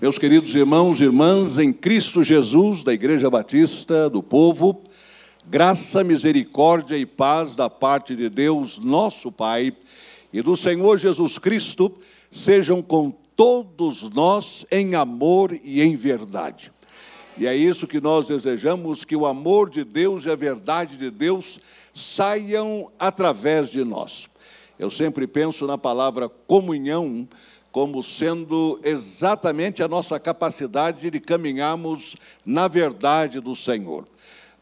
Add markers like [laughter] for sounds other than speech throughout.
Meus queridos irmãos e irmãs, em Cristo Jesus, da Igreja Batista, do povo, graça, misericórdia e paz da parte de Deus, nosso Pai, e do Senhor Jesus Cristo, sejam com todos nós em amor e em verdade. E é isso que nós desejamos: que o amor de Deus e a verdade de Deus saiam através de nós. Eu sempre penso na palavra comunhão como sendo exatamente a nossa capacidade de caminharmos na verdade do Senhor.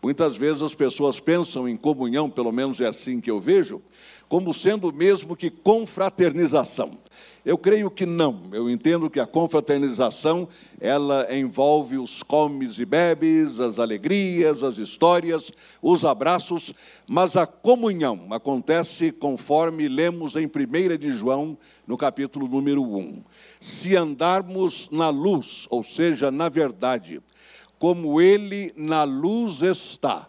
Muitas vezes as pessoas pensam em comunhão, pelo menos é assim que eu vejo, como sendo mesmo que confraternização. Eu creio que não. Eu entendo que a confraternização, ela envolve os comes e bebes, as alegrias, as histórias, os abraços, mas a comunhão acontece conforme lemos em 1 de João, no capítulo número 1. Se andarmos na luz, ou seja, na verdade, como ele na luz está,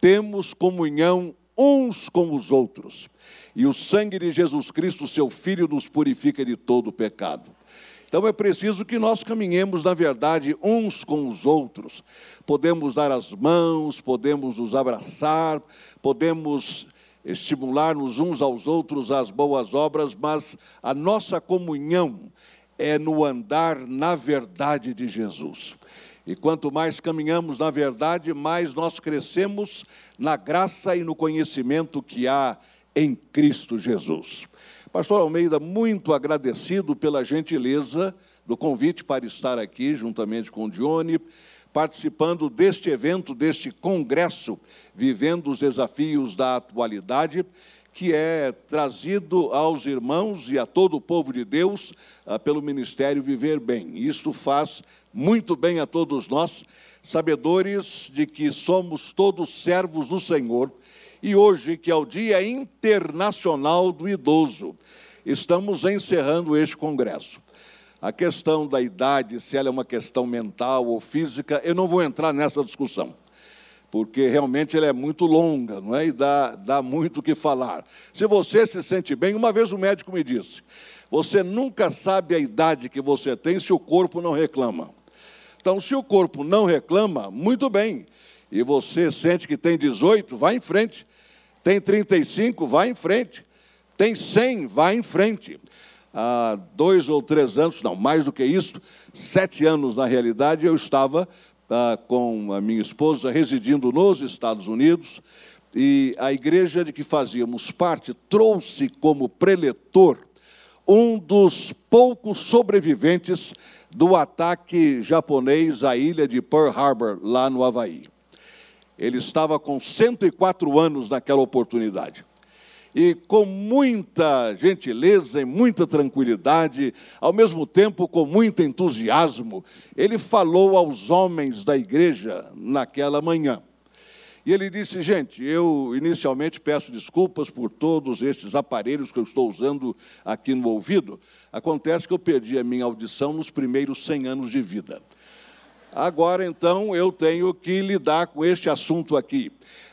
temos comunhão uns com os outros. E o sangue de Jesus Cristo, seu Filho, nos purifica de todo pecado. Então é preciso que nós caminhemos, na verdade, uns com os outros. Podemos dar as mãos, podemos nos abraçar, podemos estimular-nos uns aos outros às boas obras, mas a nossa comunhão é no andar na verdade de Jesus. E quanto mais caminhamos na verdade, mais nós crescemos na graça e no conhecimento que há em Cristo Jesus. Pastor Almeida, muito agradecido pela gentileza do convite para estar aqui, juntamente com o Dione, participando deste evento, deste congresso, vivendo os desafios da atualidade, que é trazido aos irmãos e a todo o povo de Deus ah, pelo Ministério Viver Bem. Isto faz muito bem a todos nós, sabedores de que somos todos servos do Senhor, e hoje, que é o Dia Internacional do Idoso, estamos encerrando este congresso. A questão da idade, se ela é uma questão mental ou física, eu não vou entrar nessa discussão, porque realmente ela é muito longa, não é? E dá, dá muito o que falar. Se você se sente bem, uma vez o médico me disse: você nunca sabe a idade que você tem se o corpo não reclama. Então, se o corpo não reclama, muito bem. E você sente que tem 18, vá em frente. Tem 35, vá em frente. Tem 100, vá em frente. Há dois ou três anos, não, mais do que isso, sete anos na realidade, eu estava ah, com a minha esposa residindo nos Estados Unidos e a igreja de que fazíamos parte trouxe como preletor um dos poucos sobreviventes do ataque japonês à ilha de Pearl Harbor, lá no Havaí. Ele estava com 104 anos naquela oportunidade. E com muita gentileza e muita tranquilidade, ao mesmo tempo com muito entusiasmo, ele falou aos homens da igreja naquela manhã. E ele disse: Gente, eu inicialmente peço desculpas por todos estes aparelhos que eu estou usando aqui no ouvido. Acontece que eu perdi a minha audição nos primeiros 100 anos de vida. Agora, então, eu tenho que lidar com este assunto aqui.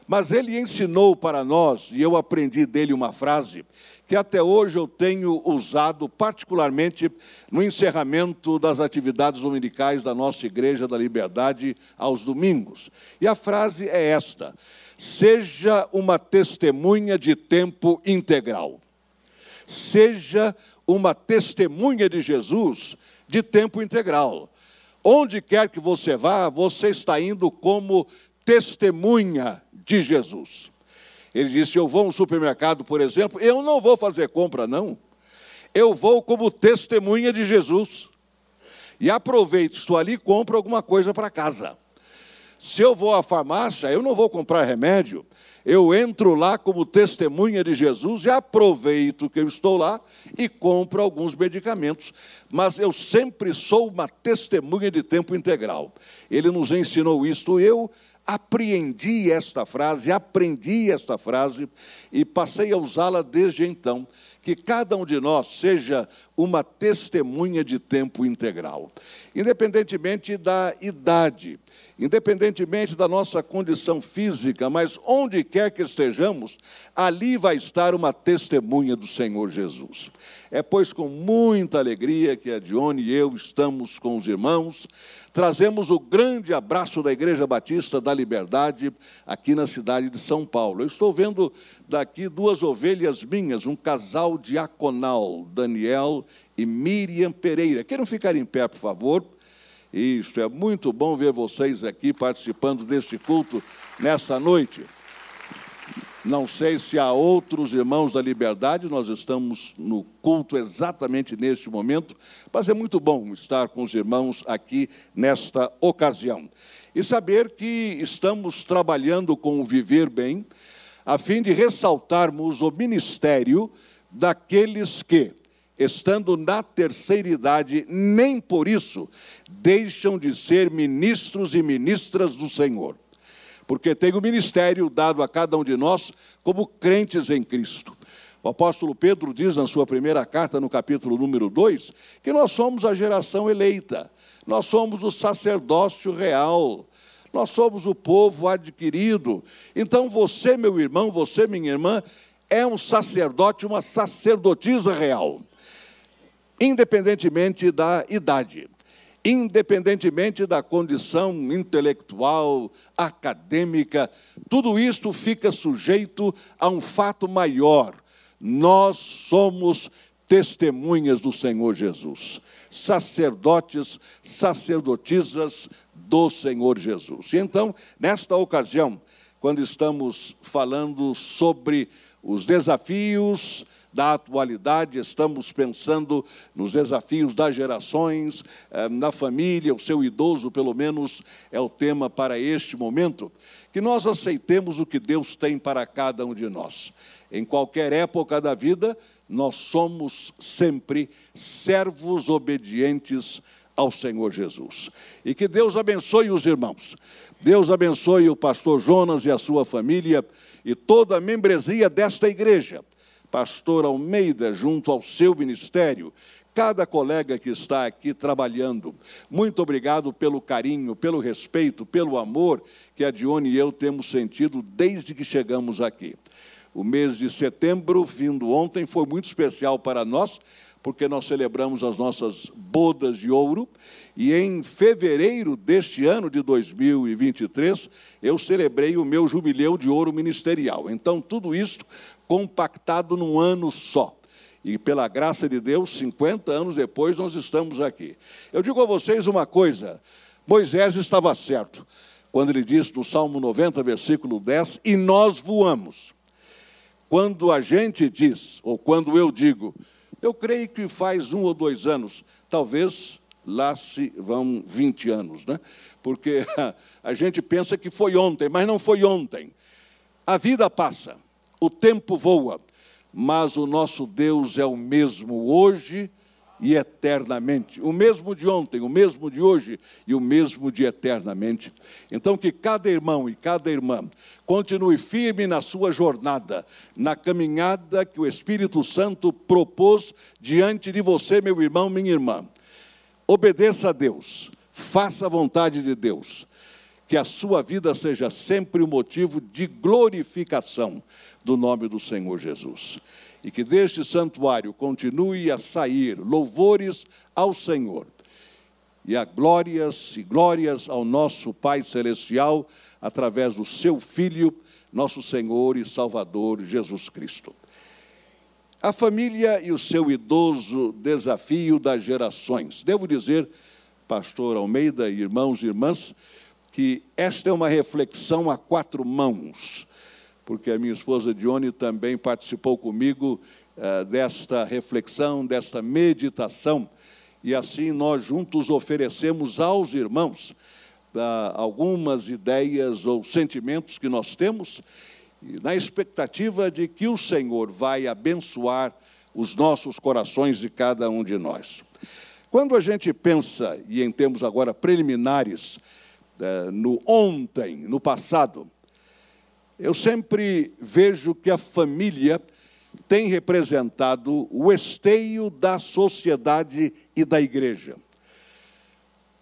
Mas ele ensinou para nós, e eu aprendi dele uma frase, que até hoje eu tenho usado particularmente no encerramento das atividades dominicais da nossa Igreja da Liberdade aos domingos. E a frase é esta: seja uma testemunha de tempo integral. Seja uma testemunha de Jesus de tempo integral. Onde quer que você vá, você está indo como testemunha de Jesus. Ele disse: Eu vou a um supermercado, por exemplo, eu não vou fazer compra, não. Eu vou como testemunha de Jesus. E aproveito, estou ali compro alguma coisa para casa. Se eu vou à farmácia, eu não vou comprar remédio. Eu entro lá como testemunha de Jesus e aproveito que eu estou lá e compro alguns medicamentos. Mas eu sempre sou uma testemunha de tempo integral. Ele nos ensinou isto. Eu apreendi esta frase, aprendi esta frase e passei a usá-la desde então. Que cada um de nós seja uma testemunha de tempo integral, independentemente da idade, independentemente da nossa condição física, mas onde quer que estejamos, ali vai estar uma testemunha do Senhor Jesus. É, pois, com muita alegria que a Dione e eu estamos com os irmãos, trazemos o grande abraço da Igreja Batista da Liberdade aqui na cidade de São Paulo. Eu estou vendo daqui duas ovelhas minhas, um casal diaconal, Daniel e Miriam Pereira. Queiram ficar em pé, por favor? Isso, é muito bom ver vocês aqui participando deste culto nesta noite. Não sei se há outros irmãos da liberdade, nós estamos no culto exatamente neste momento, mas é muito bom estar com os irmãos aqui nesta ocasião. E saber que estamos trabalhando com o Viver Bem, a fim de ressaltarmos o ministério daqueles que, estando na terceira idade, nem por isso deixam de ser ministros e ministras do Senhor porque tem o ministério dado a cada um de nós como crentes em Cristo. O apóstolo Pedro diz na sua primeira carta, no capítulo número 2, que nós somos a geração eleita, nós somos o sacerdócio real, nós somos o povo adquirido. Então você, meu irmão, você, minha irmã, é um sacerdote, uma sacerdotisa real, independentemente da idade independentemente da condição intelectual, acadêmica, tudo isto fica sujeito a um fato maior. Nós somos testemunhas do Senhor Jesus, sacerdotes, sacerdotisas do Senhor Jesus. E então, nesta ocasião, quando estamos falando sobre os desafios da atualidade, estamos pensando nos desafios das gerações, eh, na família, o seu idoso, pelo menos, é o tema para este momento. Que nós aceitemos o que Deus tem para cada um de nós. Em qualquer época da vida, nós somos sempre servos obedientes ao Senhor Jesus. E que Deus abençoe os irmãos. Deus abençoe o pastor Jonas e a sua família e toda a membresia desta igreja pastor Almeida, junto ao seu ministério, cada colega que está aqui trabalhando. Muito obrigado pelo carinho, pelo respeito, pelo amor que a Dione e eu temos sentido desde que chegamos aqui. O mês de setembro, vindo ontem, foi muito especial para nós, porque nós celebramos as nossas bodas de ouro, e em fevereiro deste ano de 2023, eu celebrei o meu jubileu de ouro ministerial. Então, tudo isso compactado num ano só. E pela graça de Deus, 50 anos depois, nós estamos aqui. Eu digo a vocês uma coisa: Moisés estava certo quando ele disse no Salmo 90, versículo 10: E nós voamos. Quando a gente diz, ou quando eu digo, eu creio que faz um ou dois anos, talvez lá se vão 20 anos, né? Porque [laughs] a gente pensa que foi ontem, mas não foi ontem. A vida passa o tempo voa, mas o nosso Deus é o mesmo hoje e eternamente. O mesmo de ontem, o mesmo de hoje e o mesmo de eternamente. Então, que cada irmão e cada irmã continue firme na sua jornada, na caminhada que o Espírito Santo propôs diante de você, meu irmão, minha irmã. Obedeça a Deus, faça a vontade de Deus. Que a sua vida seja sempre o um motivo de glorificação do nome do Senhor Jesus. E que deste santuário continue a sair louvores ao Senhor e a glórias e glórias ao nosso Pai Celestial através do seu Filho, nosso Senhor e Salvador Jesus Cristo. A família e o seu idoso desafio das gerações. Devo dizer, pastor Almeida, irmãos e irmãs, que esta é uma reflexão a quatro mãos porque a minha esposa Dione também participou comigo uh, desta reflexão, desta meditação, e assim nós juntos oferecemos aos irmãos uh, algumas ideias ou sentimentos que nós temos, na expectativa de que o Senhor vai abençoar os nossos corações de cada um de nós. Quando a gente pensa, e em termos agora preliminares, no ontem, no passado, eu sempre vejo que a família tem representado o esteio da sociedade e da igreja.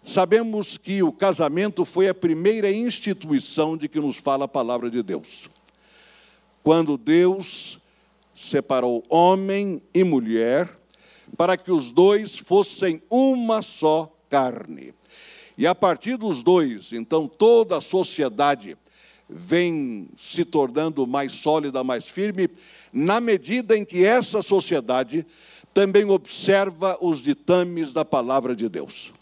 Sabemos que o casamento foi a primeira instituição de que nos fala a palavra de Deus. Quando Deus separou homem e mulher, para que os dois fossem uma só carne. E a partir dos dois, então toda a sociedade vem se tornando mais sólida, mais firme, na medida em que essa sociedade também observa os ditames da palavra de Deus.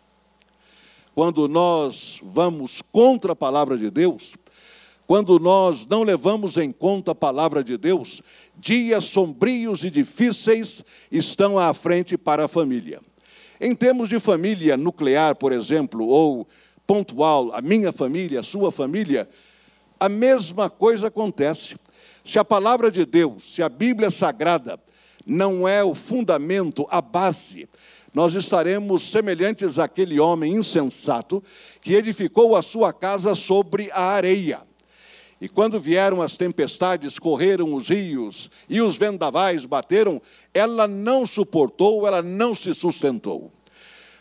Quando nós vamos contra a palavra de Deus, quando nós não levamos em conta a palavra de Deus, dias sombrios e difíceis estão à frente para a família. Em termos de família nuclear, por exemplo, ou pontual, a minha família, a sua família, a mesma coisa acontece. Se a palavra de Deus, se a Bíblia Sagrada não é o fundamento, a base, nós estaremos semelhantes àquele homem insensato que edificou a sua casa sobre a areia. E quando vieram as tempestades, correram os rios e os vendavais bateram, ela não suportou, ela não se sustentou.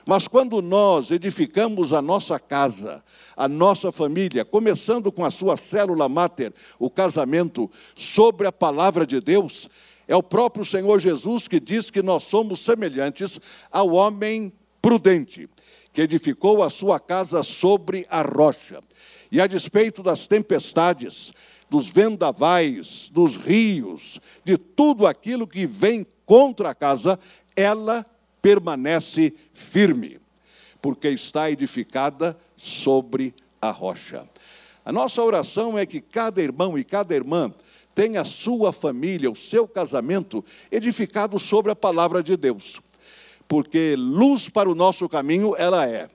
Mas quando nós edificamos a nossa casa, a nossa família, começando com a sua célula máter, o casamento, sobre a palavra de Deus, é o próprio Senhor Jesus que diz que nós somos semelhantes ao homem prudente, que edificou a sua casa sobre a rocha. E a despeito das tempestades, dos vendavais, dos rios, de tudo aquilo que vem contra a casa, ela permanece firme, porque está edificada sobre a rocha. A nossa oração é que cada irmão e cada irmã tenha a sua família, o seu casamento edificado sobre a palavra de Deus. Porque luz para o nosso caminho ela é.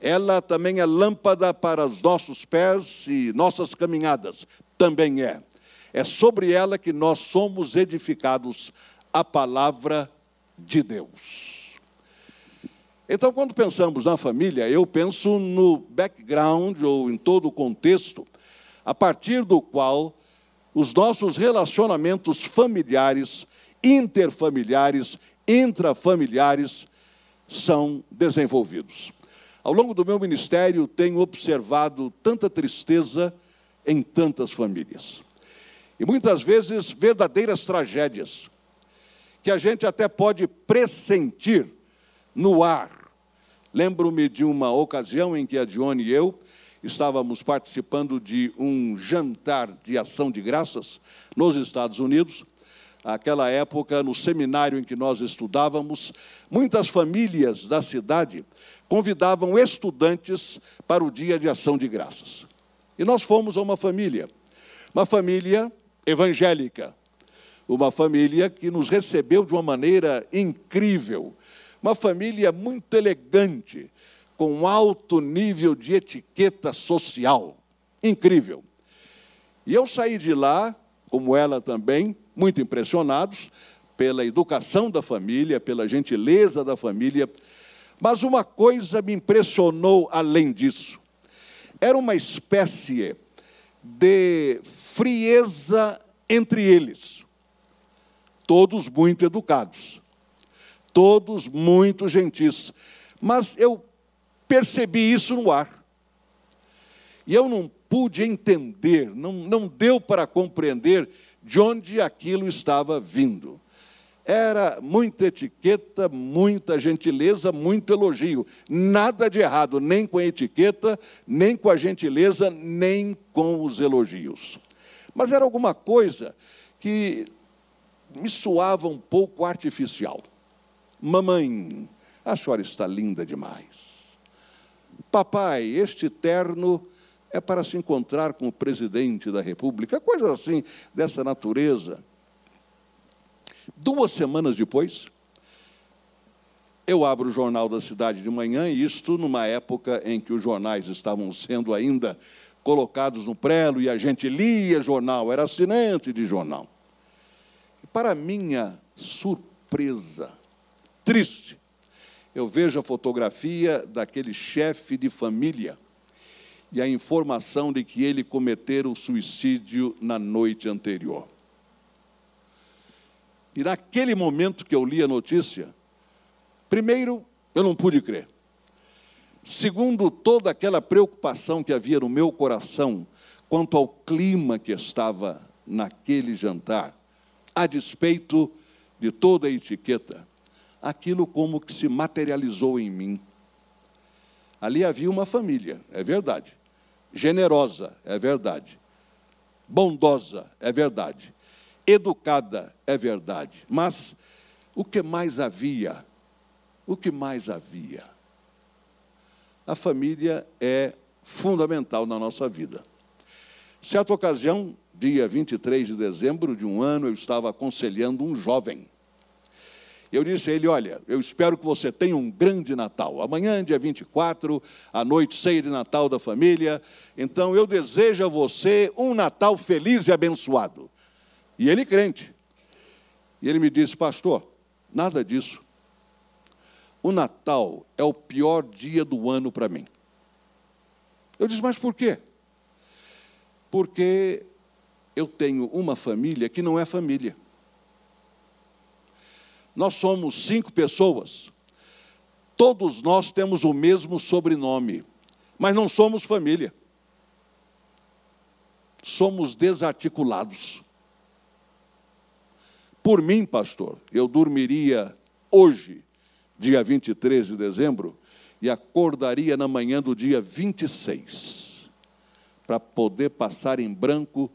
Ela também é lâmpada para os nossos pés e nossas caminhadas, também é. É sobre ela que nós somos edificados a palavra de Deus. Então, quando pensamos na família, eu penso no background ou em todo o contexto a partir do qual os nossos relacionamentos familiares, interfamiliares, intrafamiliares são desenvolvidos. Ao longo do meu ministério, tenho observado tanta tristeza em tantas famílias. E muitas vezes verdadeiras tragédias que a gente até pode pressentir no ar. Lembro-me de uma ocasião em que a Dione e eu estávamos participando de um jantar de ação de graças nos Estados Unidos. Aquela época, no seminário em que nós estudávamos, muitas famílias da cidade convidavam estudantes para o dia de ação de graças. E nós fomos a uma família, uma família evangélica, uma família que nos recebeu de uma maneira incrível, uma família muito elegante, com alto nível de etiqueta social. Incrível. E eu saí de lá, como ela também, muito impressionados pela educação da família, pela gentileza da família. Mas uma coisa me impressionou além disso. Era uma espécie de frieza entre eles todos muito educados, todos muito gentis. Mas eu percebi isso no ar. E eu não pude entender, não, não deu para compreender de onde aquilo estava vindo. Era muita etiqueta, muita gentileza, muito elogio. Nada de errado, nem com a etiqueta, nem com a gentileza, nem com os elogios. Mas era alguma coisa que me soava um pouco artificial. Mamãe, a senhora está linda demais. Papai, este terno é para se encontrar com o presidente da República, coisa assim dessa natureza. Duas semanas depois, eu abro o jornal da cidade de manhã, e isto numa época em que os jornais estavam sendo ainda colocados no prelo e a gente lia jornal, era assinante de jornal. Para minha surpresa, triste, eu vejo a fotografia daquele chefe de família e a informação de que ele cometera o suicídio na noite anterior. E naquele momento que eu li a notícia, primeiro, eu não pude crer. Segundo, toda aquela preocupação que havia no meu coração quanto ao clima que estava naquele jantar, a despeito de toda a etiqueta, aquilo como que se materializou em mim. Ali havia uma família, é verdade. Generosa, é verdade. Bondosa, é verdade. Educada, é verdade. Mas o que mais havia? O que mais havia? A família é fundamental na nossa vida. Certa ocasião, dia 23 de dezembro de um ano, eu estava aconselhando um jovem. Eu disse a ele: Olha, eu espero que você tenha um grande Natal. Amanhã, dia 24, à noite, ceia de Natal da família. Então, eu desejo a você um Natal feliz e abençoado. E ele crente. E ele me disse: Pastor, nada disso. O Natal é o pior dia do ano para mim. Eu disse: Mas por quê? Porque eu tenho uma família que não é família. Nós somos cinco pessoas. Todos nós temos o mesmo sobrenome, mas não somos família. Somos desarticulados. Por mim, pastor, eu dormiria hoje, dia 23 de dezembro, e acordaria na manhã do dia 26, para poder passar em branco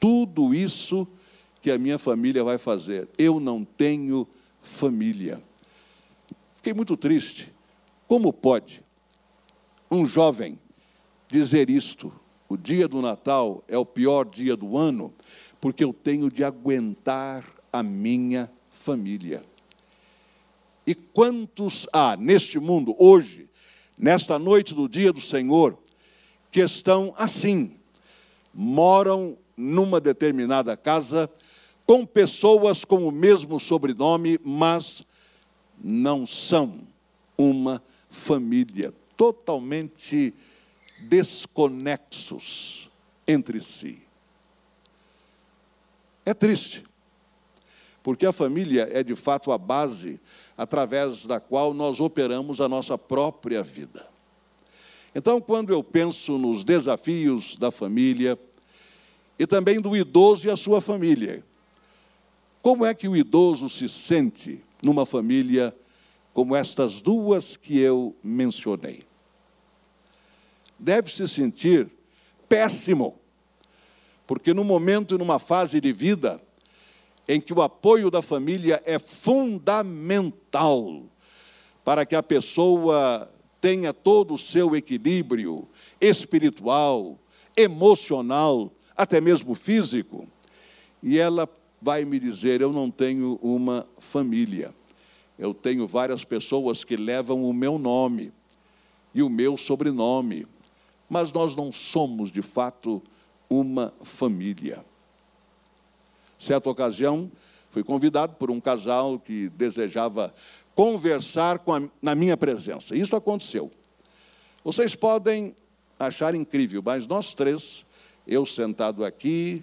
tudo isso que a minha família vai fazer. Eu não tenho família. Fiquei muito triste. Como pode um jovem dizer isto? O dia do Natal é o pior dia do ano, porque eu tenho de aguentar a minha família. E quantos há neste mundo, hoje, nesta noite do dia do Senhor, que estão assim, moram numa determinada casa, com pessoas com o mesmo sobrenome, mas não são uma família, totalmente desconexos entre si. É triste, porque a família é de fato a base através da qual nós operamos a nossa própria vida. Então, quando eu penso nos desafios da família e também do idoso e a sua família, como é que o idoso se sente numa família como estas duas que eu mencionei? Deve se sentir péssimo, porque no momento e numa fase de vida em que o apoio da família é fundamental para que a pessoa tenha todo o seu equilíbrio espiritual, emocional, até mesmo físico, e ela vai me dizer: eu não tenho uma família. Eu tenho várias pessoas que levam o meu nome e o meu sobrenome, mas nós não somos de fato uma família. Certa ocasião, fui convidado por um casal que desejava conversar a, na minha presença. Isso aconteceu. Vocês podem achar incrível, mas nós três, eu sentado aqui,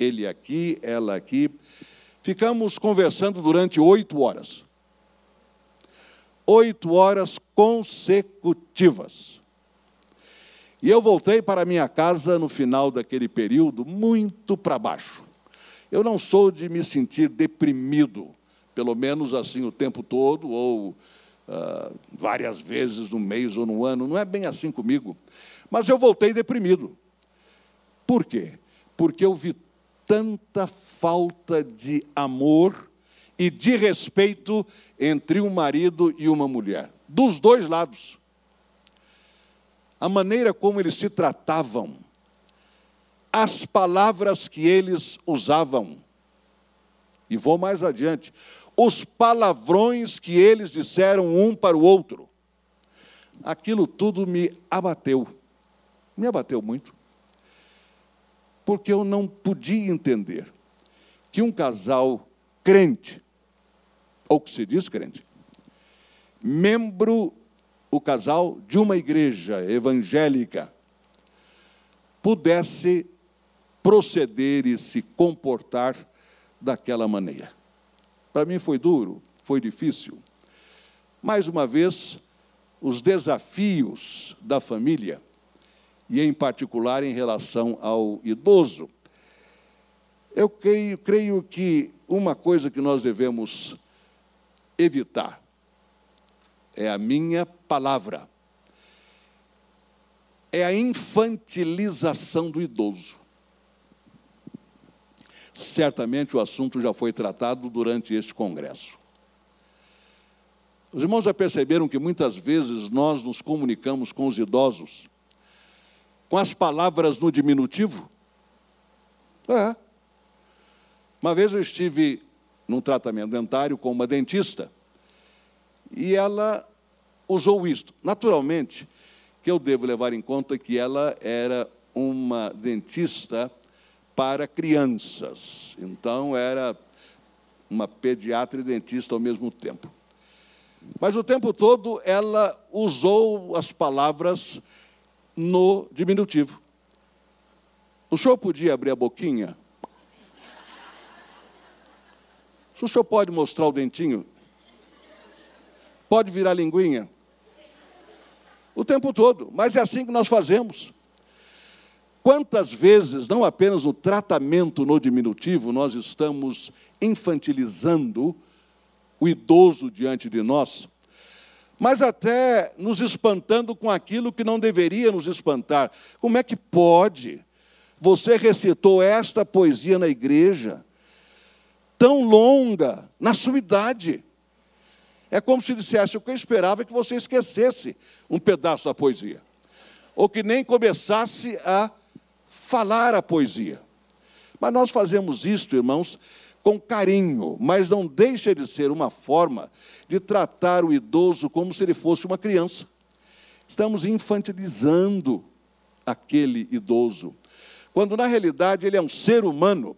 ele aqui, ela aqui. Ficamos conversando durante oito horas. Oito horas consecutivas. E eu voltei para minha casa no final daquele período muito para baixo. Eu não sou de me sentir deprimido, pelo menos assim o tempo todo, ou uh, várias vezes no mês ou no ano. Não é bem assim comigo. Mas eu voltei deprimido. Por quê? Porque eu vi tanta falta de amor e de respeito entre um marido e uma mulher, dos dois lados. A maneira como eles se tratavam, as palavras que eles usavam. E vou mais adiante, os palavrões que eles disseram um para o outro. Aquilo tudo me abateu. Me abateu muito porque eu não podia entender que um casal crente, ou que se diz crente, membro, o casal de uma igreja evangélica, pudesse proceder e se comportar daquela maneira. Para mim foi duro, foi difícil. Mais uma vez, os desafios da família e, em particular, em relação ao idoso. Eu creio, creio que uma coisa que nós devemos evitar é a minha palavra. É a infantilização do idoso. Certamente o assunto já foi tratado durante este congresso. Os irmãos já perceberam que muitas vezes nós nos comunicamos com os idosos com as palavras no diminutivo? É. Uma vez eu estive num tratamento dentário com uma dentista e ela usou isto. Naturalmente, que eu devo levar em conta que ela era uma dentista para crianças. Então, era uma pediatra e dentista ao mesmo tempo. Mas o tempo todo ela usou as palavras no diminutivo. O senhor podia abrir a boquinha? O senhor pode mostrar o dentinho? Pode virar linguinha? O tempo todo, mas é assim que nós fazemos. Quantas vezes, não apenas no tratamento no diminutivo, nós estamos infantilizando o idoso diante de nós, mas até nos espantando com aquilo que não deveria nos espantar. Como é que pode? Você recitou esta poesia na igreja, tão longa, na sua idade. É como se dissesse: o que eu esperava é que você esquecesse um pedaço da poesia, ou que nem começasse a falar a poesia. Mas nós fazemos isto, irmãos, com carinho, mas não deixa de ser uma forma de tratar o idoso como se ele fosse uma criança. Estamos infantilizando aquele idoso, quando na realidade ele é um ser humano.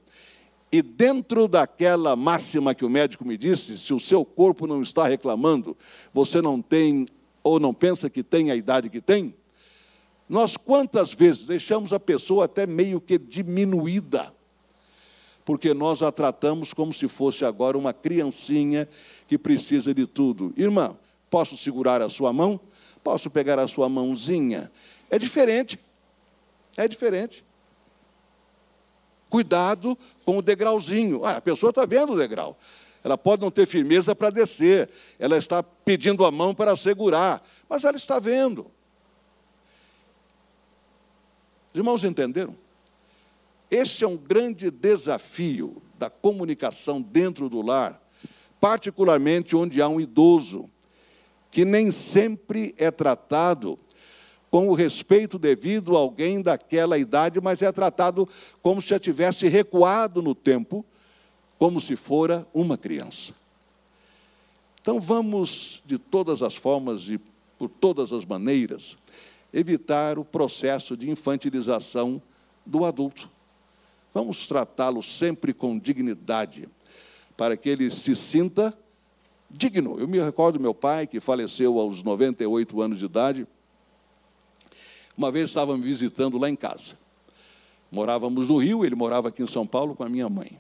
E dentro daquela máxima que o médico me disse, se o seu corpo não está reclamando, você não tem ou não pensa que tem a idade que tem, nós quantas vezes deixamos a pessoa até meio que diminuída porque nós a tratamos como se fosse agora uma criancinha que precisa de tudo. Irmã, posso segurar a sua mão? Posso pegar a sua mãozinha? É diferente. É diferente. Cuidado com o degrauzinho. Ah, a pessoa está vendo o degrau. Ela pode não ter firmeza para descer. Ela está pedindo a mão para segurar. Mas ela está vendo. Os irmãos entenderam? Esse é um grande desafio da comunicação dentro do lar, particularmente onde há um idoso, que nem sempre é tratado com o respeito devido a alguém daquela idade, mas é tratado como se já tivesse recuado no tempo, como se fora uma criança. Então vamos, de todas as formas e por todas as maneiras, evitar o processo de infantilização do adulto. Vamos tratá-lo sempre com dignidade, para que ele se sinta digno. Eu me recordo do meu pai, que faleceu aos 98 anos de idade. Uma vez estava me visitando lá em casa. Morávamos no Rio, ele morava aqui em São Paulo com a minha mãe.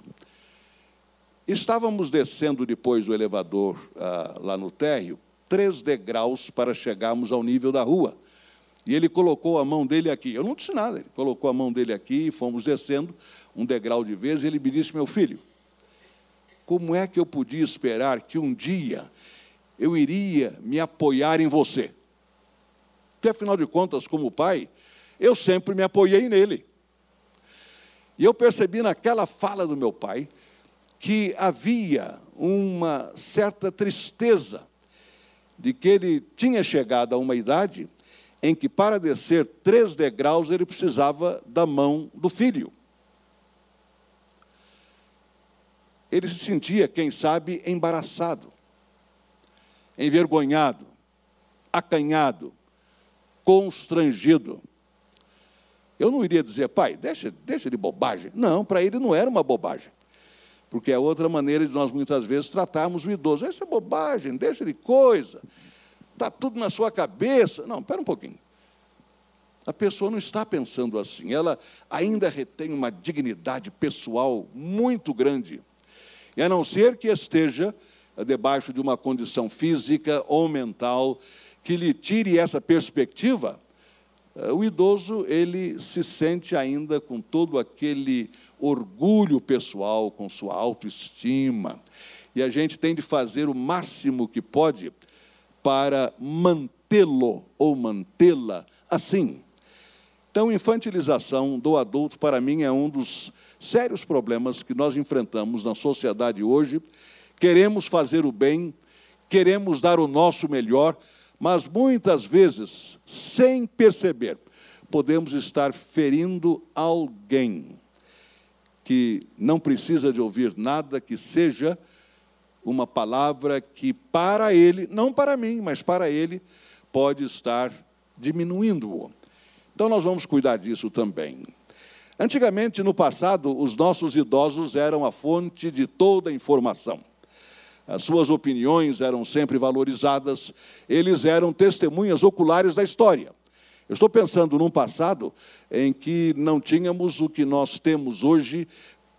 Estávamos descendo depois do elevador ah, lá no térreo, três degraus para chegarmos ao nível da rua. E ele colocou a mão dele aqui. Eu não disse nada, ele colocou a mão dele aqui e fomos descendo um degrau de vez. Ele me disse: Meu filho, como é que eu podia esperar que um dia eu iria me apoiar em você? Porque, afinal de contas, como pai, eu sempre me apoiei nele. E eu percebi naquela fala do meu pai que havia uma certa tristeza de que ele tinha chegado a uma idade em que, para descer três degraus, ele precisava da mão do filho. Ele se sentia, quem sabe, embaraçado, envergonhado, acanhado, constrangido. Eu não iria dizer, pai, deixa, deixa de bobagem. Não, para ele não era uma bobagem. Porque é outra maneira de nós muitas vezes tratarmos o idoso. Isso é bobagem, deixa de coisa está tudo na sua cabeça. Não, espera um pouquinho. A pessoa não está pensando assim, ela ainda retém uma dignidade pessoal muito grande. E a não ser que esteja debaixo de uma condição física ou mental que lhe tire essa perspectiva, eh, o idoso ele se sente ainda com todo aquele orgulho pessoal, com sua autoestima. E a gente tem de fazer o máximo que pode para mantê-lo ou mantê-la assim. Então, infantilização do adulto, para mim, é um dos sérios problemas que nós enfrentamos na sociedade hoje. Queremos fazer o bem, queremos dar o nosso melhor, mas muitas vezes, sem perceber, podemos estar ferindo alguém que não precisa de ouvir nada que seja uma palavra que para ele, não para mim, mas para ele, pode estar diminuindo-o. Então nós vamos cuidar disso também. Antigamente, no passado, os nossos idosos eram a fonte de toda a informação. As suas opiniões eram sempre valorizadas, eles eram testemunhas oculares da história. Eu estou pensando num passado em que não tínhamos o que nós temos hoje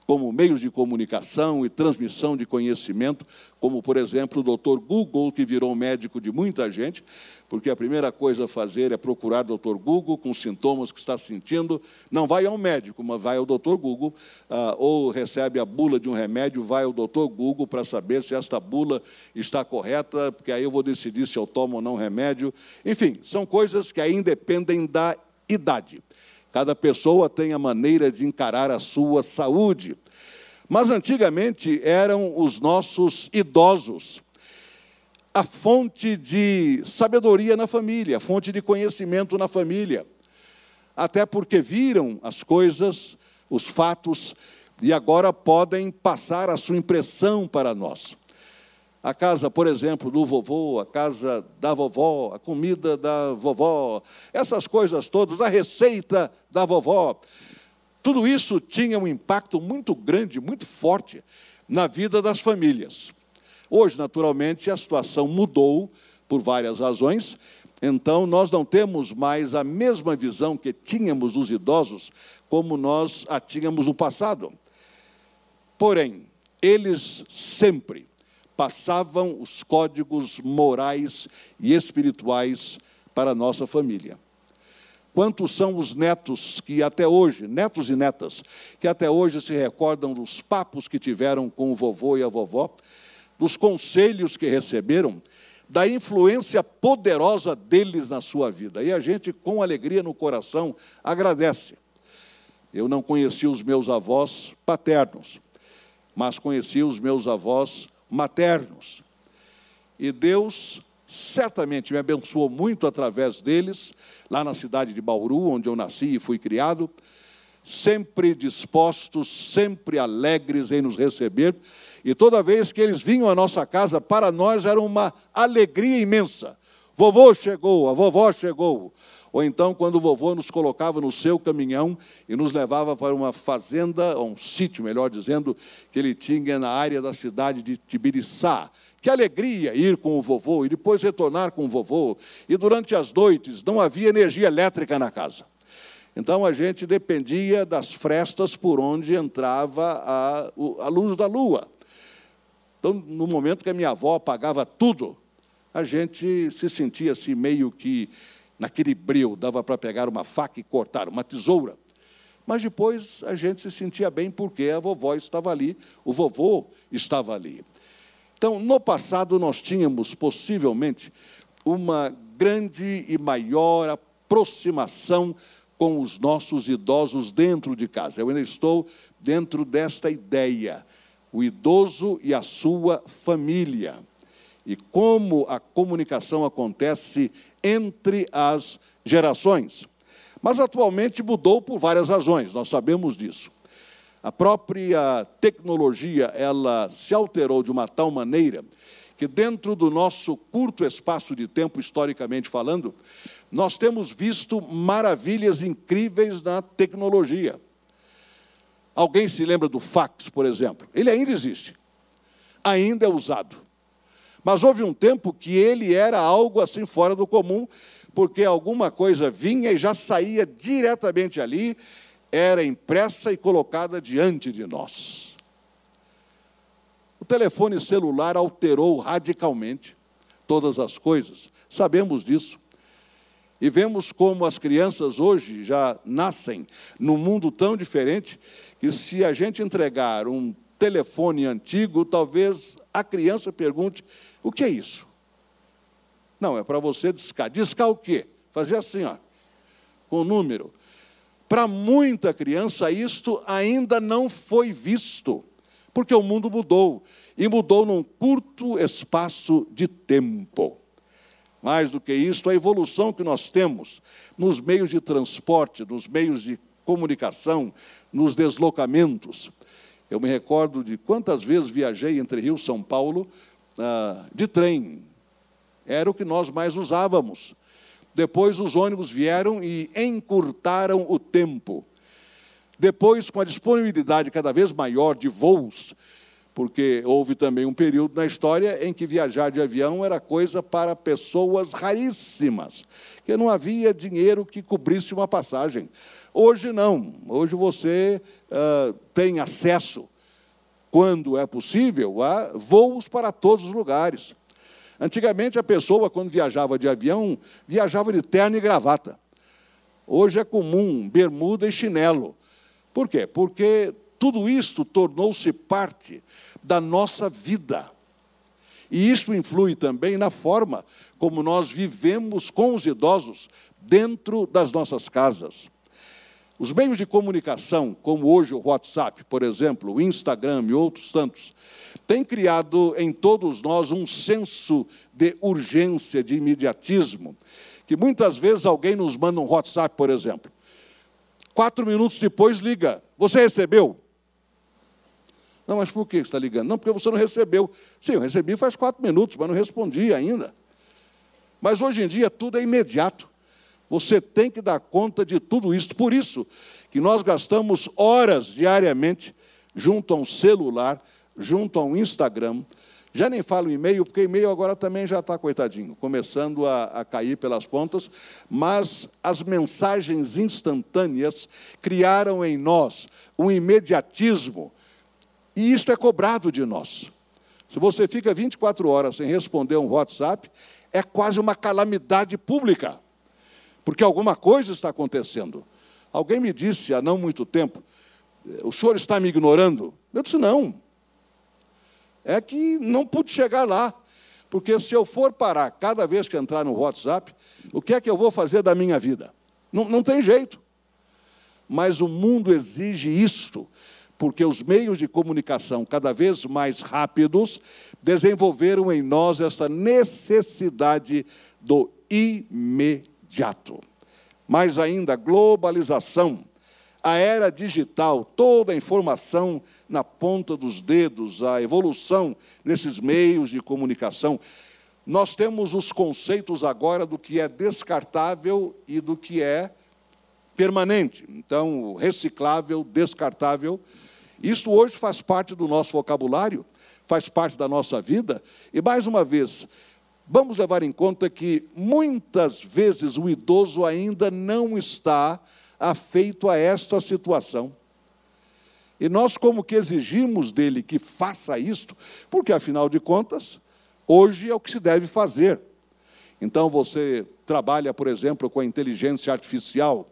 como meios de comunicação e transmissão de conhecimento, como, por exemplo, o doutor Google, que virou médico de muita gente, porque a primeira coisa a fazer é procurar o doutor Google com os sintomas que está sentindo. Não vai ao médico, mas vai ao doutor Google, ah, ou recebe a bula de um remédio, vai ao doutor Google para saber se esta bula está correta, porque aí eu vou decidir se eu tomo ou não remédio. Enfim, são coisas que aí independem da idade. Cada pessoa tem a maneira de encarar a sua saúde. Mas antigamente eram os nossos idosos a fonte de sabedoria na família, a fonte de conhecimento na família. Até porque viram as coisas, os fatos, e agora podem passar a sua impressão para nós a casa, por exemplo, do vovô, a casa da vovó, a comida da vovó, essas coisas todas, a receita da vovó. Tudo isso tinha um impacto muito grande, muito forte na vida das famílias. Hoje, naturalmente, a situação mudou por várias razões, então nós não temos mais a mesma visão que tínhamos dos idosos como nós a tínhamos no passado. Porém, eles sempre passavam os códigos morais e espirituais para a nossa família. Quantos são os netos que até hoje, netos e netas, que até hoje se recordam dos papos que tiveram com o vovô e a vovó, dos conselhos que receberam, da influência poderosa deles na sua vida. E a gente, com alegria no coração, agradece. Eu não conheci os meus avós paternos, mas conheci os meus avós maternos. E Deus certamente me abençoou muito através deles, lá na cidade de Bauru, onde eu nasci e fui criado, sempre dispostos, sempre alegres em nos receber. E toda vez que eles vinham à nossa casa, para nós era uma alegria imensa. Vovô chegou, a vovó chegou. Ou então, quando o vovô nos colocava no seu caminhão e nos levava para uma fazenda, ou um sítio, melhor dizendo, que ele tinha na área da cidade de Tibiriçá. Que alegria ir com o vovô e depois retornar com o vovô. E durante as noites não havia energia elétrica na casa. Então a gente dependia das frestas por onde entrava a, a luz da lua. Então, no momento que a minha avó apagava tudo, a gente se sentia assim meio que naquele breu, dava para pegar uma faca e cortar, uma tesoura. Mas depois a gente se sentia bem porque a vovó estava ali, o vovô estava ali. Então, no passado, nós tínhamos possivelmente uma grande e maior aproximação com os nossos idosos dentro de casa. Eu ainda estou dentro desta ideia. O idoso e a sua família. E como a comunicação acontece entre as gerações. Mas atualmente mudou por várias razões, nós sabemos disso. A própria tecnologia, ela se alterou de uma tal maneira que dentro do nosso curto espaço de tempo, historicamente falando, nós temos visto maravilhas incríveis na tecnologia. Alguém se lembra do fax, por exemplo? Ele ainda existe, ainda é usado. Mas houve um tempo que ele era algo assim fora do comum, porque alguma coisa vinha e já saía diretamente ali, era impressa e colocada diante de nós. O telefone celular alterou radicalmente todas as coisas, sabemos disso. E vemos como as crianças hoje já nascem num mundo tão diferente que se a gente entregar um telefone antigo, talvez a criança pergunte: o que é isso? Não, é para você discar. Discar o quê? Fazer assim, ó, com o número. Para muita criança, isto ainda não foi visto, porque o mundo mudou e mudou num curto espaço de tempo. Mais do que isso, a evolução que nós temos nos meios de transporte, nos meios de comunicação, nos deslocamentos. Eu me recordo de quantas vezes viajei entre Rio e São Paulo ah, de trem. Era o que nós mais usávamos. Depois os ônibus vieram e encurtaram o tempo. Depois, com a disponibilidade cada vez maior de voos, porque houve também um período na história em que viajar de avião era coisa para pessoas raríssimas, que não havia dinheiro que cobrisse uma passagem. Hoje não, hoje você uh, tem acesso, quando é possível, a voos para todos os lugares. Antigamente, a pessoa, quando viajava de avião, viajava de terno e gravata. Hoje é comum bermuda e chinelo. Por quê? Porque tudo isto tornou-se parte da nossa vida. E isso influi também na forma como nós vivemos com os idosos dentro das nossas casas. Os meios de comunicação, como hoje o WhatsApp, por exemplo, o Instagram e outros tantos, têm criado em todos nós um senso de urgência, de imediatismo, que muitas vezes alguém nos manda um WhatsApp, por exemplo. Quatro minutos depois liga. Você recebeu? Não, mas por que você está ligando? Não, porque você não recebeu. Sim, eu recebi faz quatro minutos, mas não respondi ainda. Mas hoje em dia tudo é imediato. Você tem que dar conta de tudo isso. Por isso que nós gastamos horas diariamente junto a um celular, junto a um Instagram. Já nem falo e-mail, porque e-mail agora também já está, coitadinho, começando a, a cair pelas pontas. Mas as mensagens instantâneas criaram em nós um imediatismo e isto é cobrado de nós. Se você fica 24 horas sem responder um WhatsApp, é quase uma calamidade pública, porque alguma coisa está acontecendo. Alguém me disse há não muito tempo: o senhor está me ignorando? Eu disse: não. É que não pude chegar lá, porque se eu for parar cada vez que entrar no WhatsApp, o que é que eu vou fazer da minha vida? Não, não tem jeito. Mas o mundo exige isto porque os meios de comunicação cada vez mais rápidos desenvolveram em nós essa necessidade do imediato. Mais ainda, globalização, a era digital, toda a informação na ponta dos dedos, a evolução nesses meios de comunicação. Nós temos os conceitos agora do que é descartável e do que é permanente. Então, reciclável, descartável, isso hoje faz parte do nosso vocabulário, faz parte da nossa vida. E mais uma vez, vamos levar em conta que muitas vezes o idoso ainda não está afeito a esta situação. E nós, como que exigimos dele que faça isto, porque afinal de contas, hoje é o que se deve fazer. Então você trabalha, por exemplo, com a inteligência artificial,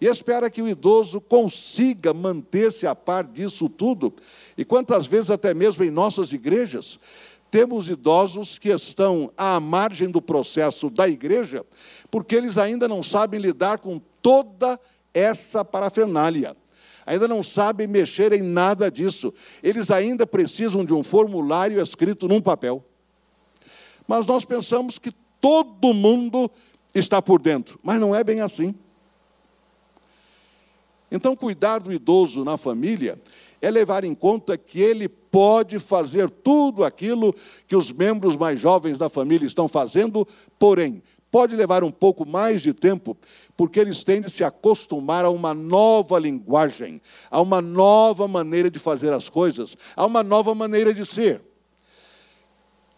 e espera que o idoso consiga manter-se a par disso tudo. E quantas vezes, até mesmo em nossas igrejas, temos idosos que estão à margem do processo da igreja, porque eles ainda não sabem lidar com toda essa parafernália. Ainda não sabem mexer em nada disso. Eles ainda precisam de um formulário escrito num papel. Mas nós pensamos que todo mundo está por dentro, mas não é bem assim. Então, cuidar do idoso na família é levar em conta que ele pode fazer tudo aquilo que os membros mais jovens da família estão fazendo, porém, pode levar um pouco mais de tempo, porque eles têm de se acostumar a uma nova linguagem, a uma nova maneira de fazer as coisas, a uma nova maneira de ser.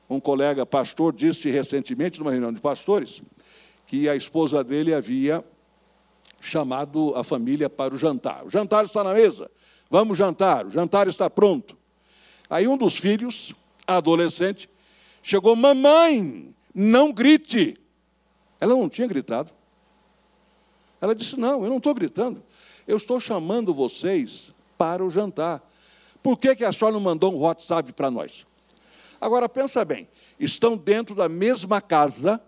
Um colega pastor disse recentemente, numa reunião de pastores, que a esposa dele havia chamado a família para o jantar. O jantar está na mesa, vamos jantar, o jantar está pronto. Aí um dos filhos, adolescente, chegou: Mamãe, não grite. Ela não tinha gritado. Ela disse: Não, eu não estou gritando. Eu estou chamando vocês para o jantar. Por que, que a senhora não mandou um WhatsApp para nós? Agora, pensa bem: estão dentro da mesma casa,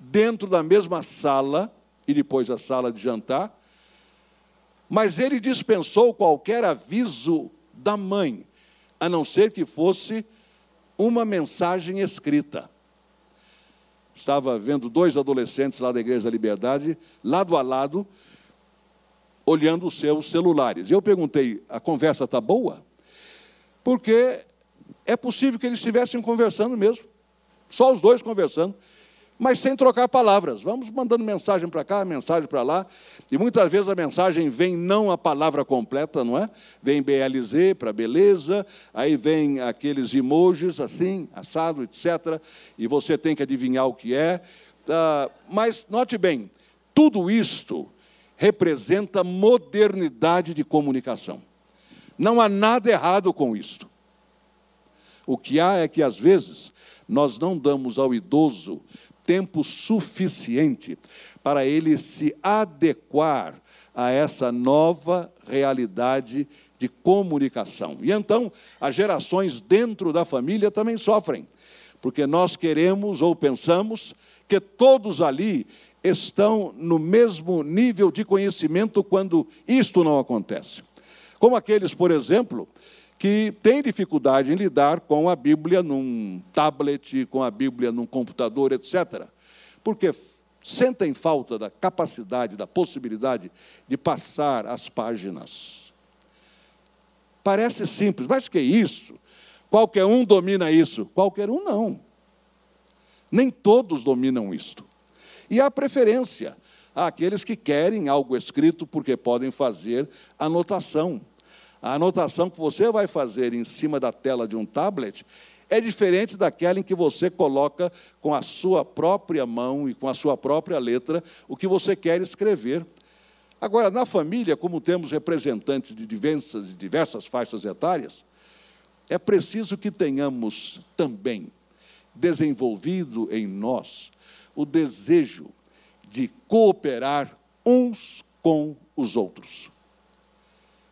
dentro da mesma sala, e depois a sala de jantar, mas ele dispensou qualquer aviso da mãe, a não ser que fosse uma mensagem escrita. Estava vendo dois adolescentes lá da Igreja da Liberdade, lado a lado, olhando os seus celulares. Eu perguntei: a conversa está boa? Porque é possível que eles estivessem conversando mesmo, só os dois conversando mas sem trocar palavras. Vamos mandando mensagem para cá, mensagem para lá. E muitas vezes a mensagem vem não a palavra completa, não é? Vem BLZ para beleza, aí vem aqueles emojis assim, assado, etc. E você tem que adivinhar o que é. Uh, mas note bem, tudo isto representa modernidade de comunicação. Não há nada errado com isto. O que há é que, às vezes, nós não damos ao idoso tempo suficiente para ele se adequar a essa nova realidade de comunicação. E então, as gerações dentro da família também sofrem, porque nós queremos ou pensamos que todos ali estão no mesmo nível de conhecimento quando isto não acontece. Como aqueles, por exemplo, que tem dificuldade em lidar com a Bíblia num tablet, com a Bíblia num computador, etc. Porque sentem falta da capacidade, da possibilidade de passar as páginas. Parece simples, mas que isso? Qualquer um domina isso? Qualquer um não. Nem todos dominam isto. E há preferência àqueles que querem algo escrito porque podem fazer anotação. A anotação que você vai fazer em cima da tela de um tablet é diferente daquela em que você coloca com a sua própria mão e com a sua própria letra o que você quer escrever. Agora, na família, como temos representantes de diversas, diversas faixas etárias, é preciso que tenhamos também desenvolvido em nós o desejo de cooperar uns com os outros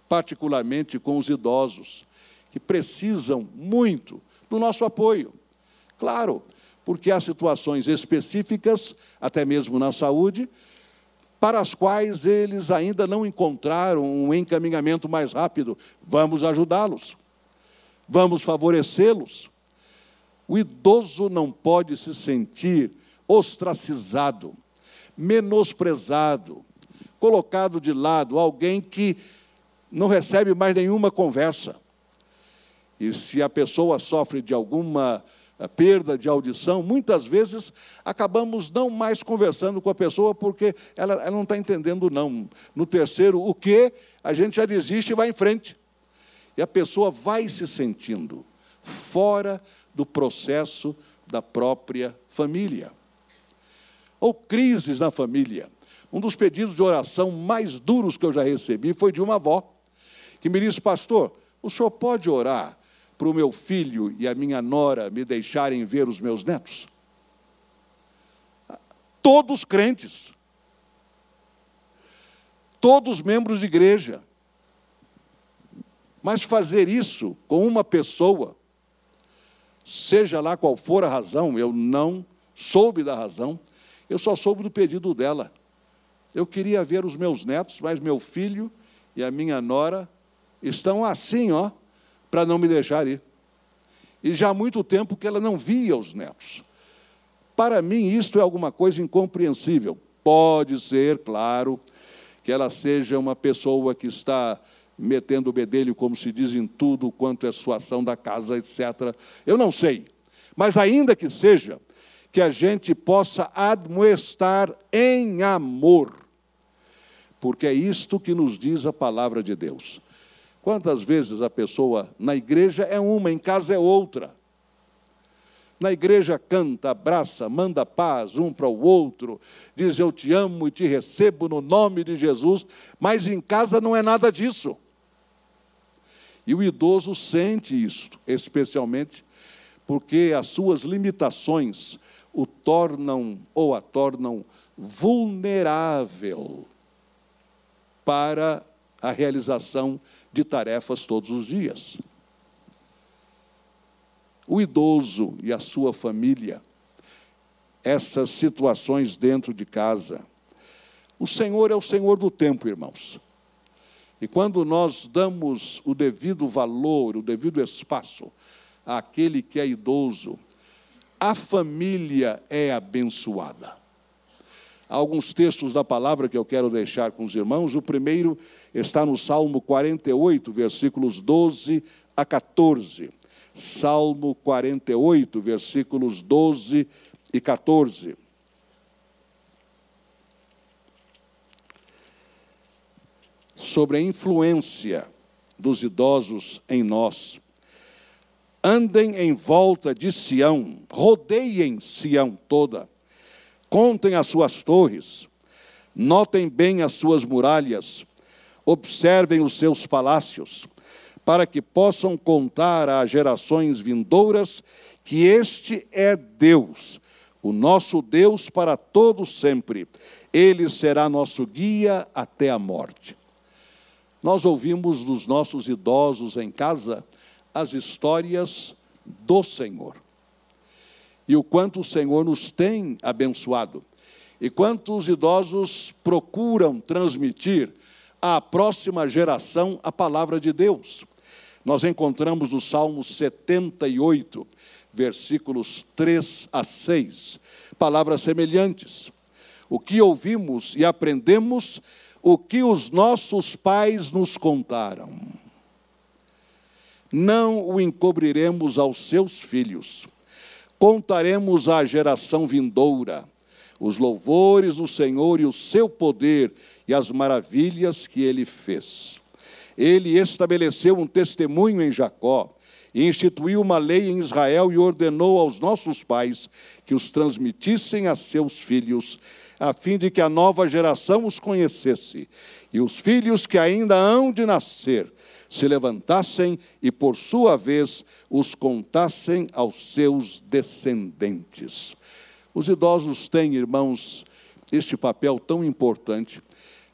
particularmente com os idosos, que precisam muito do nosso apoio. Claro, porque há situações específicas, até mesmo na saúde, para as quais eles ainda não encontraram um encaminhamento mais rápido. Vamos ajudá-los, vamos favorecê-los. O idoso não pode se sentir ostracizado, menosprezado, colocado de lado, alguém que não recebe mais nenhuma conversa. E se a pessoa sofre de alguma eh, perda de audição, muitas vezes acabamos não mais conversando com a pessoa porque ela, ela não está entendendo, não. No terceiro, o que, a gente já desiste e vai em frente. E a pessoa vai se sentindo fora do processo da própria família. Ou crises na família. Um dos pedidos de oração mais duros que eu já recebi foi de uma avó que me disse, pastor, o senhor pode orar para o meu filho e a minha nora me deixarem ver os meus netos? Todos crentes, todos membros de igreja. Mas fazer isso com uma pessoa, seja lá qual for a razão, eu não soube da razão, eu só soube do pedido dela. Eu queria ver os meus netos, mas meu filho e a minha nora estão assim, ó, para não me deixar ir. E já há muito tempo que ela não via os netos. Para mim, isto é alguma coisa incompreensível. Pode ser, claro, que ela seja uma pessoa que está metendo o bedelho, como se diz em tudo quanto é situação da casa, etc. Eu não sei. Mas ainda que seja, que a gente possa admoestar em amor, porque é isto que nos diz a palavra de Deus. Quantas vezes a pessoa na igreja é uma, em casa é outra. Na igreja canta, abraça, manda paz um para o outro, diz eu te amo e te recebo no nome de Jesus, mas em casa não é nada disso. E o idoso sente isso, especialmente porque as suas limitações o tornam ou a tornam vulnerável para a realização de tarefas todos os dias. O idoso e a sua família essas situações dentro de casa. O Senhor é o Senhor do tempo, irmãos. E quando nós damos o devido valor, o devido espaço àquele que é idoso, a família é abençoada. Há alguns textos da palavra que eu quero deixar com os irmãos. O primeiro está no Salmo 48, versículos 12 a 14. Salmo 48, versículos 12 e 14. Sobre a influência dos idosos em nós. Andem em volta de Sião, rodeiem Sião toda Contem as suas torres, notem bem as suas muralhas, observem os seus palácios, para que possam contar às gerações vindouras que este é Deus, o nosso Deus para todo sempre. Ele será nosso guia até a morte. Nós ouvimos dos nossos idosos em casa as histórias do Senhor e o quanto o Senhor nos tem abençoado. E quanto os idosos procuram transmitir à próxima geração a palavra de Deus. Nós encontramos no Salmo 78, versículos 3 a 6, palavras semelhantes. O que ouvimos e aprendemos, o que os nossos pais nos contaram. Não o encobriremos aos seus filhos contaremos à geração vindoura os louvores do Senhor e o seu poder e as maravilhas que ele fez. Ele estabeleceu um testemunho em Jacó, e instituiu uma lei em Israel e ordenou aos nossos pais que os transmitissem a seus filhos, a fim de que a nova geração os conhecesse, e os filhos que ainda hão de nascer se levantassem e, por sua vez, os contassem aos seus descendentes. Os idosos têm, irmãos, este papel tão importante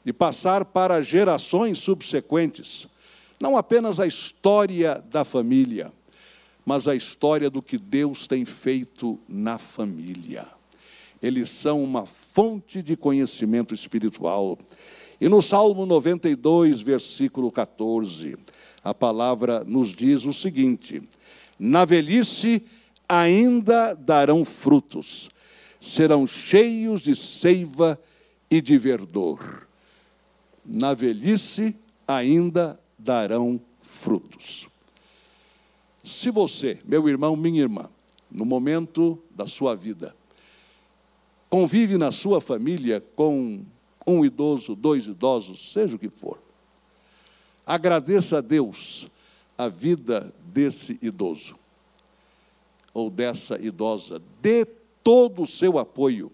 de passar para gerações subsequentes, não apenas a história da família, mas a história do que Deus tem feito na família. Eles são uma fonte de conhecimento espiritual. E no Salmo 92, versículo 14, a palavra nos diz o seguinte: Na velhice ainda darão frutos, serão cheios de seiva e de verdor. Na velhice ainda darão frutos. Se você, meu irmão, minha irmã, no momento da sua vida, convive na sua família com um idoso, dois idosos, seja o que for. Agradeça a Deus a vida desse idoso ou dessa idosa. Dê todo o seu apoio,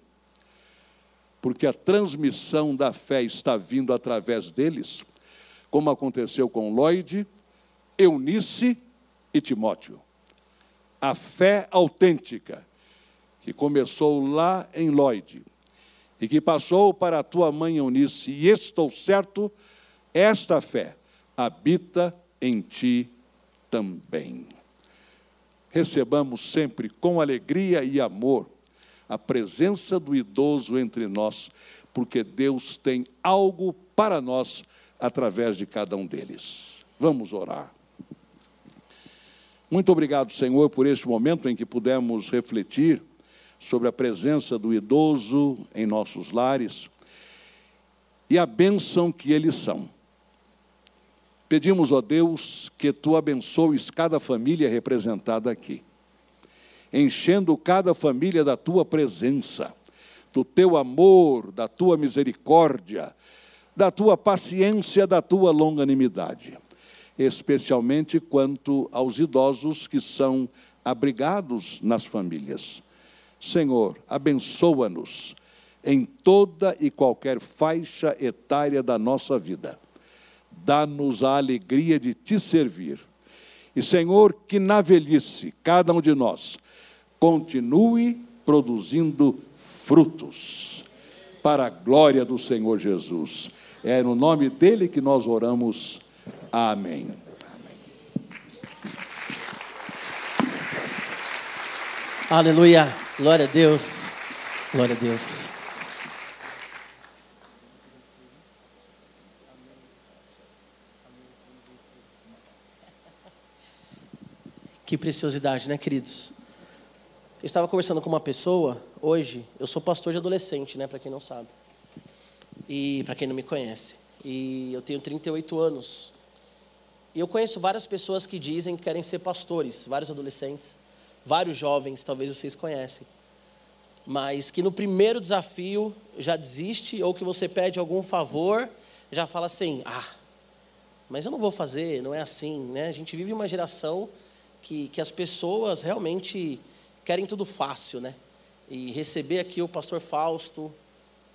porque a transmissão da fé está vindo através deles, como aconteceu com Lloyd, Eunice e Timóteo. A fé autêntica, que começou lá em Lloyd, e que passou para a tua mãe Eunice, e estou certo, esta fé habita em ti também. Recebamos sempre com alegria e amor a presença do idoso entre nós, porque Deus tem algo para nós através de cada um deles. Vamos orar. Muito obrigado, Senhor, por este momento em que pudemos refletir sobre a presença do idoso em nossos lares e a bênção que eles são. Pedimos, ó Deus, que tu abençoes cada família representada aqui, enchendo cada família da tua presença, do teu amor, da tua misericórdia, da tua paciência, da tua longanimidade, especialmente quanto aos idosos que são abrigados nas famílias. Senhor, abençoa-nos em toda e qualquer faixa etária da nossa vida. Dá-nos a alegria de te servir. E, Senhor, que na velhice, cada um de nós continue produzindo frutos para a glória do Senhor Jesus. É no nome dele que nós oramos. Amém. Aleluia. Glória a Deus. Glória a Deus. Que preciosidade, né, queridos? Eu estava conversando com uma pessoa hoje. Eu sou pastor de adolescente, né, para quem não sabe. E para quem não me conhece. E eu tenho 38 anos. E eu conheço várias pessoas que dizem que querem ser pastores, vários adolescentes, vários jovens, talvez vocês conhecem. Mas que no primeiro desafio já desiste, ou que você pede algum favor, já fala assim: ah, mas eu não vou fazer, não é assim. Né? A gente vive uma geração que, que as pessoas realmente querem tudo fácil, né? E receber aqui o pastor Fausto,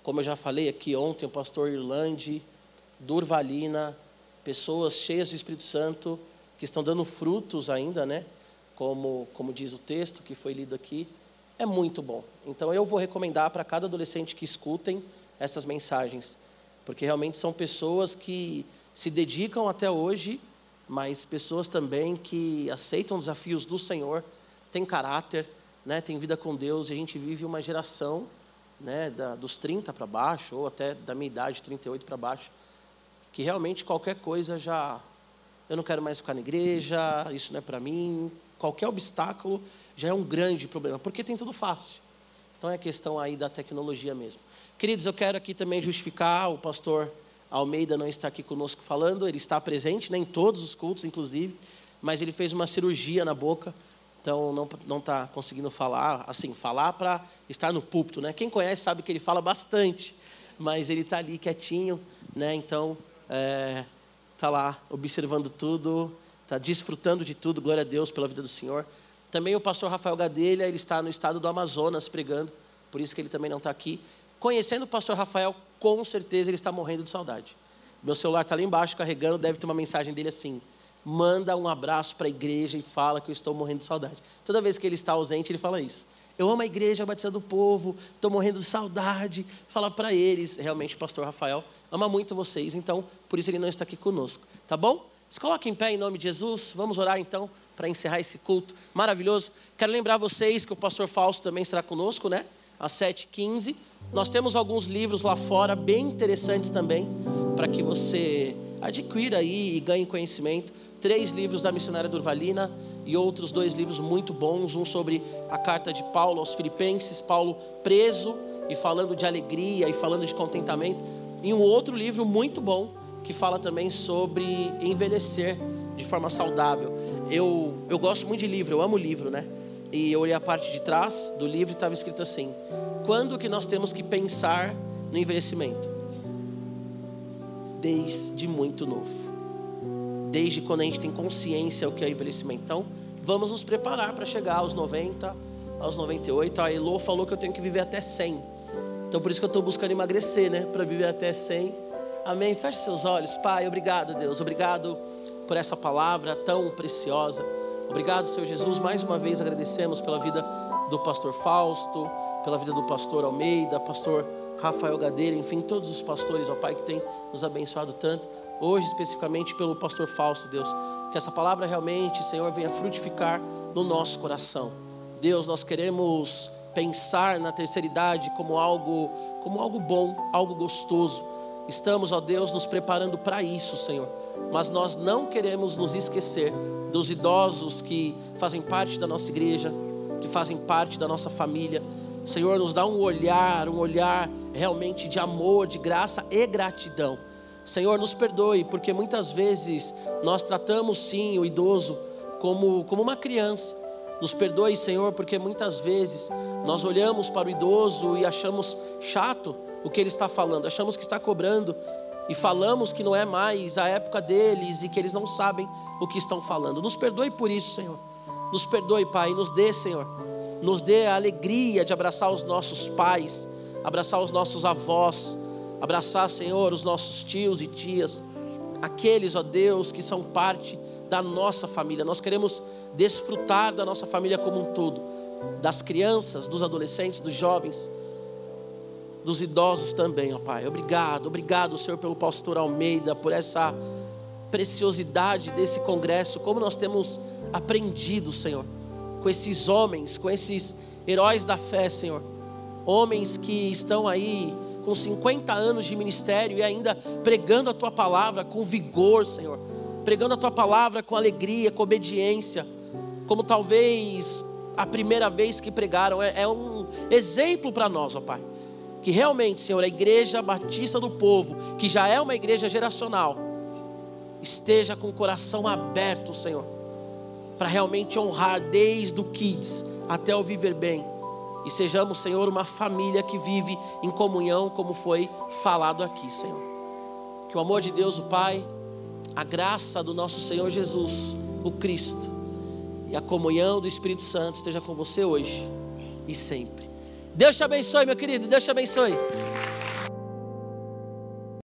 como eu já falei aqui ontem, o pastor Irlande, Durvalina, pessoas cheias do Espírito Santo, que estão dando frutos ainda, né? Como, como diz o texto que foi lido aqui, é muito bom. Então eu vou recomendar para cada adolescente que escutem essas mensagens, porque realmente são pessoas que se dedicam até hoje, mas pessoas também que aceitam desafios do Senhor, têm caráter, né, têm vida com Deus, e a gente vive uma geração né, da, dos 30 para baixo, ou até da minha idade, 38 para baixo, que realmente qualquer coisa já. Eu não quero mais ficar na igreja, isso não é para mim. Qualquer obstáculo já é um grande problema, porque tem tudo fácil. Então é questão aí da tecnologia mesmo. Queridos, eu quero aqui também justificar, o pastor Almeida não está aqui conosco falando, ele está presente né, em todos os cultos, inclusive, mas ele fez uma cirurgia na boca, então não não está conseguindo falar, assim, falar para estar no púlpito, né? Quem conhece sabe que ele fala bastante, mas ele está ali quietinho, né? Então está é, tá lá observando tudo, está desfrutando de tudo, glória a Deus pela vida do Senhor. Também o pastor Rafael Gadelha, ele está no estado do Amazonas pregando, por isso que ele também não está aqui. Conhecendo o pastor Rafael, com certeza ele está morrendo de saudade. Meu celular está lá embaixo carregando, deve ter uma mensagem dele assim: manda um abraço para a igreja e fala que eu estou morrendo de saudade. Toda vez que ele está ausente, ele fala isso. Eu amo a igreja, a batista do povo, estou morrendo de saudade. Fala para eles. Realmente, o pastor Rafael ama muito vocês, então por isso ele não está aqui conosco. Tá bom? Se coloque em pé em nome de Jesus. Vamos orar então para encerrar esse culto maravilhoso. Quero lembrar vocês que o pastor Fausto também estará conosco, né? Às 7h15. Nós temos alguns livros lá fora bem interessantes também, para que você adquira aí e ganhe conhecimento. Três livros da missionária Durvalina e outros dois livros muito bons, um sobre a carta de Paulo aos Filipenses, Paulo preso e falando de alegria e falando de contentamento, e um outro livro muito bom que fala também sobre envelhecer de forma saudável. Eu, eu gosto muito de livro, eu amo livro, né? E eu olhei a parte de trás do livro e estava escrito assim: quando que nós temos que pensar no envelhecimento? Desde muito novo desde quando a gente tem consciência o que é envelhecimento. Então, vamos nos preparar para chegar aos 90, aos 98. A Elo falou que eu tenho que viver até 100. Então, por isso que eu estou buscando emagrecer, né? Para viver até 100. Amém. Feche seus olhos. Pai, obrigado, Deus. Obrigado por essa palavra tão preciosa. Obrigado, Senhor Jesus. Mais uma vez agradecemos pela vida do pastor Fausto, pela vida do pastor Almeida, pastor Rafael Gadeira, enfim, todos os pastores, ó Pai, que tem nos abençoado tanto hoje especificamente pelo pastor Fausto, Deus. Que essa palavra realmente, Senhor, venha frutificar no nosso coração. Deus, nós queremos pensar na terceira idade como algo, como algo bom, algo gostoso. Estamos, ó Deus, nos preparando para isso, Senhor. Mas nós não queremos nos esquecer dos idosos que fazem parte da nossa igreja, que fazem parte da nossa família. Senhor, nos dá um olhar, um olhar realmente de amor, de graça e gratidão. Senhor, nos perdoe, porque muitas vezes nós tratamos sim o idoso como, como uma criança. Nos perdoe, Senhor, porque muitas vezes nós olhamos para o idoso e achamos chato o que ele está falando, achamos que está cobrando e falamos que não é mais a época deles e que eles não sabem o que estão falando. Nos perdoe por isso, Senhor. Nos perdoe, Pai, nos dê, Senhor, nos dê a alegria de abraçar os nossos pais, abraçar os nossos avós, Abraçar, Senhor, os nossos tios e tias, aqueles, ó Deus, que são parte da nossa família. Nós queremos desfrutar da nossa família como um todo, das crianças, dos adolescentes, dos jovens, dos idosos também, ó Pai. Obrigado, obrigado, Senhor, pelo pastor Almeida, por essa preciosidade desse congresso, como nós temos aprendido, Senhor, com esses homens, com esses heróis da fé, Senhor homens que estão aí com 50 anos de ministério e ainda pregando a tua palavra com vigor, Senhor. Pregando a tua palavra com alegria, com obediência, como talvez a primeira vez que pregaram. É, é um exemplo para nós, ó Pai. Que realmente, Senhor, a igreja batista do povo, que já é uma igreja geracional, esteja com o coração aberto, Senhor, para realmente honrar desde o kids até o viver bem e sejamos, Senhor, uma família que vive em comunhão, como foi falado aqui, Senhor. Que o amor de Deus, o Pai, a graça do nosso Senhor Jesus, o Cristo, e a comunhão do Espírito Santo esteja com você hoje e sempre. Deus te abençoe, meu querido, Deus te abençoe.